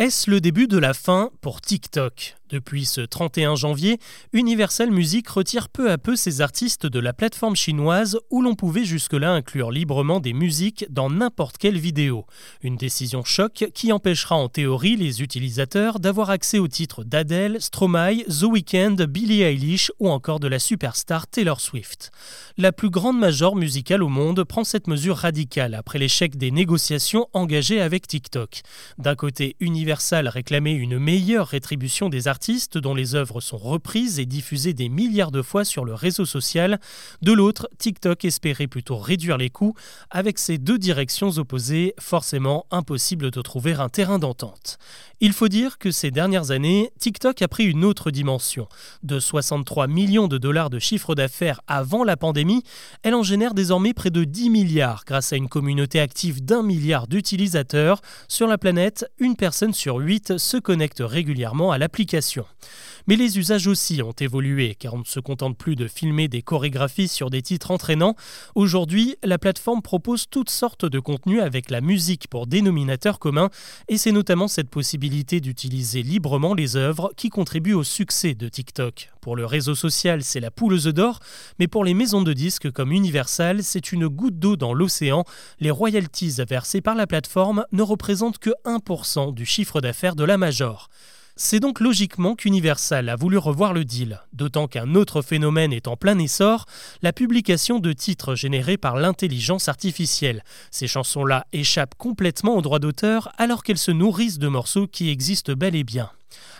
Est-ce le début de la fin pour TikTok? Depuis ce 31 janvier, Universal Music retire peu à peu ses artistes de la plateforme chinoise où l'on pouvait jusque-là inclure librement des musiques dans n'importe quelle vidéo. Une décision choc qui empêchera en théorie les utilisateurs d'avoir accès aux titres d'Adele, Stromae, The Weeknd, Billie Eilish ou encore de la superstar Taylor Swift. La plus grande major musicale au monde prend cette mesure radicale après l'échec des négociations engagées avec TikTok. D'un côté, Universal réclamait une meilleure rétribution des artistes dont les œuvres sont reprises et diffusées des milliards de fois sur le réseau social. De l'autre, TikTok espérait plutôt réduire les coûts. Avec ces deux directions opposées, forcément impossible de trouver un terrain d'entente. Il faut dire que ces dernières années, TikTok a pris une autre dimension. De 63 millions de dollars de chiffre d'affaires avant la pandémie, elle en génère désormais près de 10 milliards grâce à une communauté active d'un milliard d'utilisateurs. Sur la planète, une personne sur huit se connecte régulièrement à l'application. Mais les usages aussi ont évolué, car on ne se contente plus de filmer des chorégraphies sur des titres entraînants. Aujourd'hui, la plateforme propose toutes sortes de contenus avec la musique pour dénominateur commun, et c'est notamment cette possibilité d'utiliser librement les œuvres qui contribue au succès de TikTok. Pour le réseau social, c'est la poule aux œufs d'or, mais pour les maisons de disques comme Universal, c'est une goutte d'eau dans l'océan. Les royalties versées par la plateforme ne représentent que 1% du chiffre d'affaires de la major. C'est donc logiquement qu'Universal a voulu revoir le deal, d'autant qu'un autre phénomène est en plein essor, la publication de titres générés par l'intelligence artificielle. Ces chansons-là échappent complètement aux droits d'auteur alors qu'elles se nourrissent de morceaux qui existent bel et bien.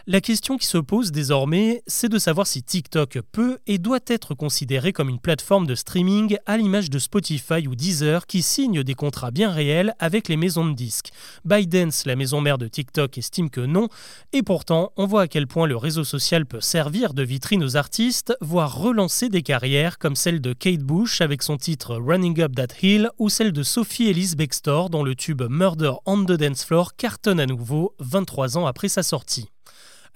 La question qui se pose désormais, c'est de savoir si TikTok peut et doit être considéré comme une plateforme de streaming à l'image de Spotify ou Deezer qui signent des contrats bien réels avec les maisons de disques. ByteDance, la maison mère de TikTok, estime que non, et pourtant on voit à quel point le réseau social peut servir de vitrine aux artistes, voire relancer des carrières comme celle de Kate Bush avec son titre Running Up That Hill ou celle de Sophie Ellis Bextor dont le tube Murder on the Dance Floor cartonne à nouveau 23 ans après sa sortie.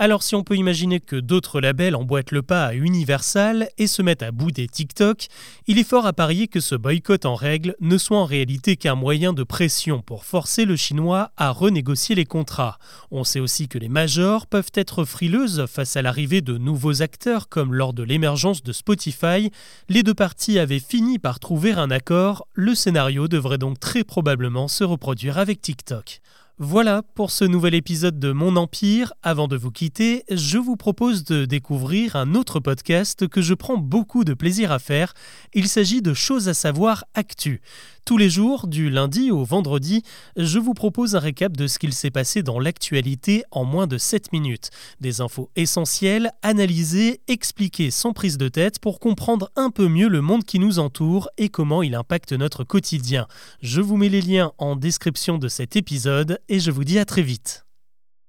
Alors si on peut imaginer que d'autres labels emboîtent le pas à Universal et se mettent à bout des TikTok, il est fort à parier que ce boycott en règle ne soit en réalité qu'un moyen de pression pour forcer le chinois à renégocier les contrats. On sait aussi que les majors peuvent être frileuses face à l'arrivée de nouveaux acteurs comme lors de l'émergence de Spotify. Les deux parties avaient fini par trouver un accord, le scénario devrait donc très probablement se reproduire avec TikTok. Voilà pour ce nouvel épisode de Mon Empire. Avant de vous quitter, je vous propose de découvrir un autre podcast que je prends beaucoup de plaisir à faire. Il s'agit de Choses à savoir Actu. Tous les jours, du lundi au vendredi, je vous propose un récap de ce qu'il s'est passé dans l'actualité en moins de 7 minutes. Des infos essentielles, analysées, expliquées sans prise de tête pour comprendre un peu mieux le monde qui nous entoure et comment il impacte notre quotidien. Je vous mets les liens en description de cet épisode et je vous dis à très vite.